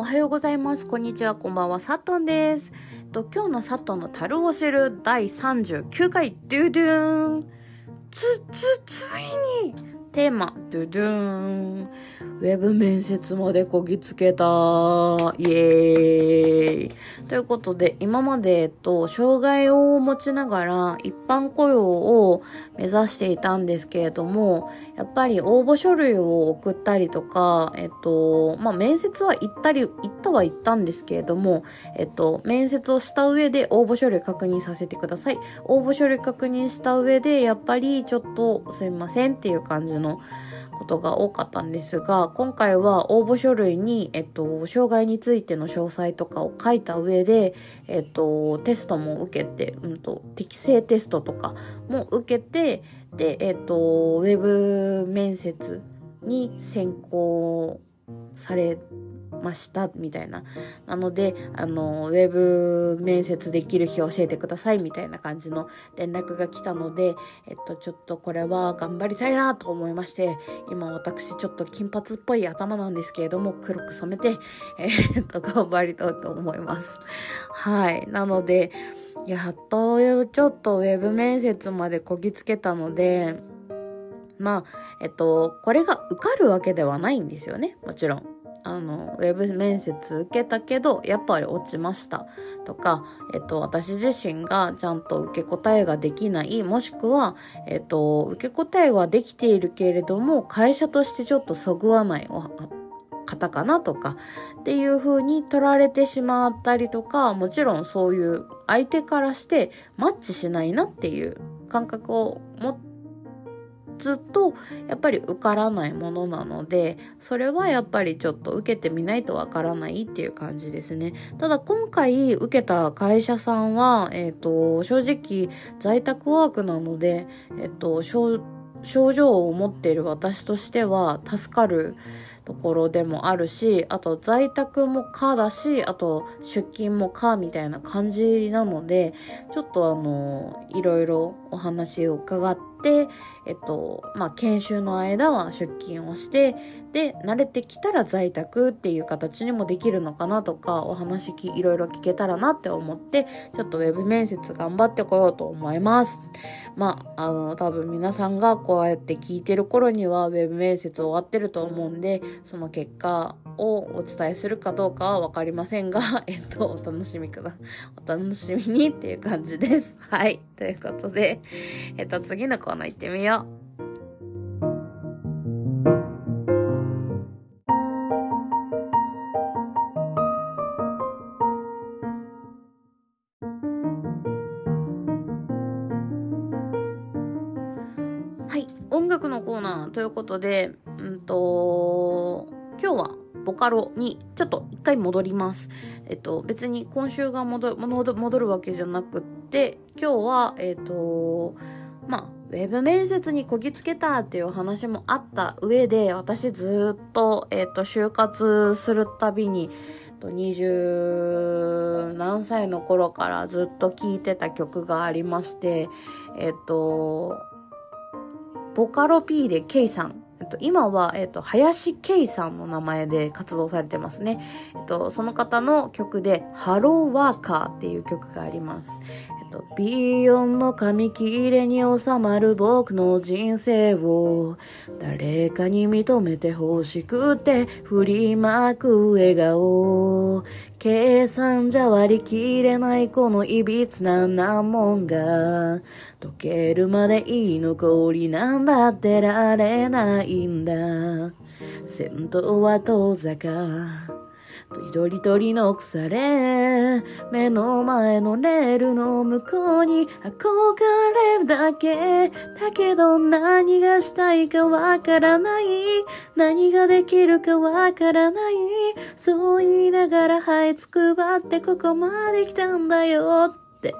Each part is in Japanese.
おはようございます。こんにちは。こんばんは。サトンです。と今日のサトンの樽を知る第39回、ドゥドゥーン。つ、つ、ついにテーマ、ドゥドゥーン。ウェブ面接までこぎつけた。イエーイ。ということで、今まで、えっと、障害を持ちながら一般雇用を目指していたんですけれども、やっぱり応募書類を送ったりとか、えっと、まあ、面接は行ったり、行ったは行ったんですけれども、えっと、面接をした上で応募書類確認させてください。応募書類確認した上で、やっぱりちょっとすいませんっていう感じの、のことが多かったんですが、今回は応募書類に、えっと、障害についての詳細とかを書いた上で、えっと、テストも受けて、うんと、適正テストとかも受けて、で、えっと、ウェブ面接に選考されましたみたいな。なので、あの、ウェブ面接できる日教えてくださいみたいな感じの連絡が来たので、えっと、ちょっとこれは頑張りたいなと思いまして、今私ちょっと金髪っぽい頭なんですけれども、黒く染めて、えー、っと、頑張りたいと思います。はい。なので、やっとちょっとウェブ面接までこぎつけたので、まあ、えっと、これが受かるわけではないんですよね。もちろん。あの、ウェブ面接受けたけど、やっぱり落ちましたとか、えっと、私自身がちゃんと受け答えができない、もしくは、えっと、受け答えはできているけれども、会社としてちょっとそぐわない方かなとか、っていう風に取られてしまったりとか、もちろんそういう相手からしてマッチしないなっていう感覚を持って、ずっとやっぱり受からないものなのでそれはやっぱりちょっと受けてみないとわからないっていう感じですね。ただ今回受けた会社さんは、えっ、ー、と正直在宅ワークなので、えっ、ー、と症状を持っている私としては助かるところでもあるしあと在宅も可だしあと出勤も可みたいな感じなのでちょっとあのいろいろお話を伺って、えっと、まあ、研修の間は出勤をして、で、慣れてきたら在宅っていう形にもできるのかなとか、お話き、いろいろ聞けたらなって思って、ちょっとウェブ面接頑張ってこようと思います。まあ、あの、多分皆さんがこうやって聞いてる頃にはウェブ面接終わってると思うんで、その結果をお伝えするかどうかは分かりませんが、えっと、お楽しみくだ、お楽しみにっていう感じです。はい。ということで、えっと、次のコーナー行ってみよう。音楽のコーナーということで、うんと、今日はボカロにちょっと一回戻ります。えっと、別に今週が戻るわけじゃなくって、今日は、えっと、まあ、ウェブ面接にこぎつけたっていう話もあった上で、私ずっと、えっと、就活するたびに、二十何歳の頃からずっと聴いてた曲がありまして、えっと、ボカロ P で K さんえっと、今は、えっと、林圭さんの名前で活動されてますね。えっと、その方の曲で、ハローワーカーっていう曲があります。と、ビヨンの紙切れに収まる僕の人生を、誰かに認めて欲しくて、振りまく笑顔。計算じゃ割り切れないこのいびつな難問が。解けるまでいい残りなんだってられないんだ。先頭は遠坂とどりとりの腐れ目の前のレールの向こうに憧れるだけ。だけど何がしたいかわからない。何ができるかわからない。そう言いながら這いつくばってここまで来たんだよ。って。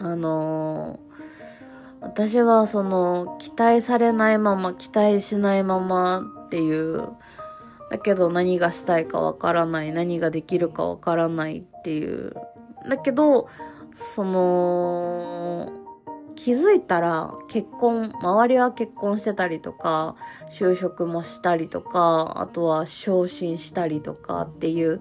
あのー私はその期待されないまま期待しないままっていうだけど何がしたいかわからない、何ができるかわからないっていう。だけど、その、気づいたら結婚、周りは結婚してたりとか、就職もしたりとか、あとは昇進したりとかっていう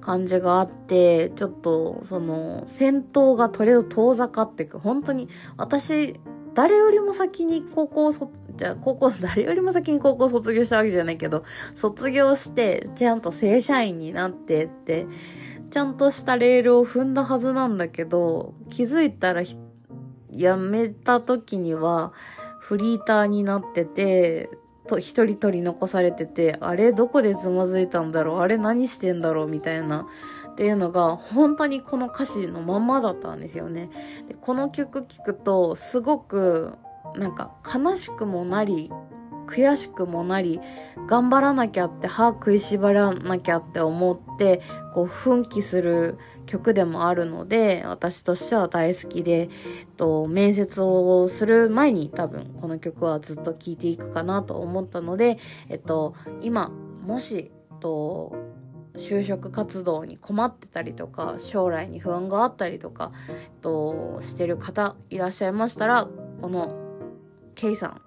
感じがあって、ちょっとその戦闘が取れを遠ざかっていく。本当に私、誰よりも先に高校卒、じゃあ高校、誰よりも先に高校卒業したわけじゃないけど、卒業して、ちゃんと正社員になってって、ちゃんとしたレールを踏んだはずなんだけど、気づいたら辞めた時にはフリーターになってて、と一人取り残されてて、あれどこでつまずいたんだろうあれ何してんだろうみたいな。っていうのが本当にこの歌詞のまんまだったんですよね。でこの曲聴くとすごくなんか悲しくもなり悔しくもなり頑張らなきゃって歯食いしばらなきゃって思ってこう奮起する曲でもあるので私としては大好きで、えっと、面接をする前に多分この曲はずっと聴いていくかなと思ったので、えっと、今もし、と就職活動に困ってたりとか将来に不安があったりとか、えっと、してる方いらっしゃいましたらこの K さん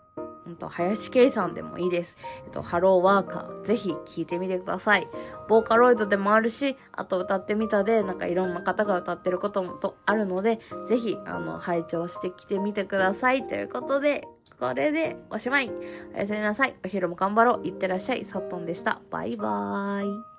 んと、林圭さんでもいいです。えっと、ハローワーカー、ぜひ聴いてみてください。ボーカロイドでもあるし、あと歌ってみたで、なんかいろんな方が歌ってることもとあるので、ぜひ、あの、拝聴してきてみてください。ということで、これでおしまい。おやすみなさい。お昼も頑張ろう。いってらっしゃい。サットンでした。バイバーイ。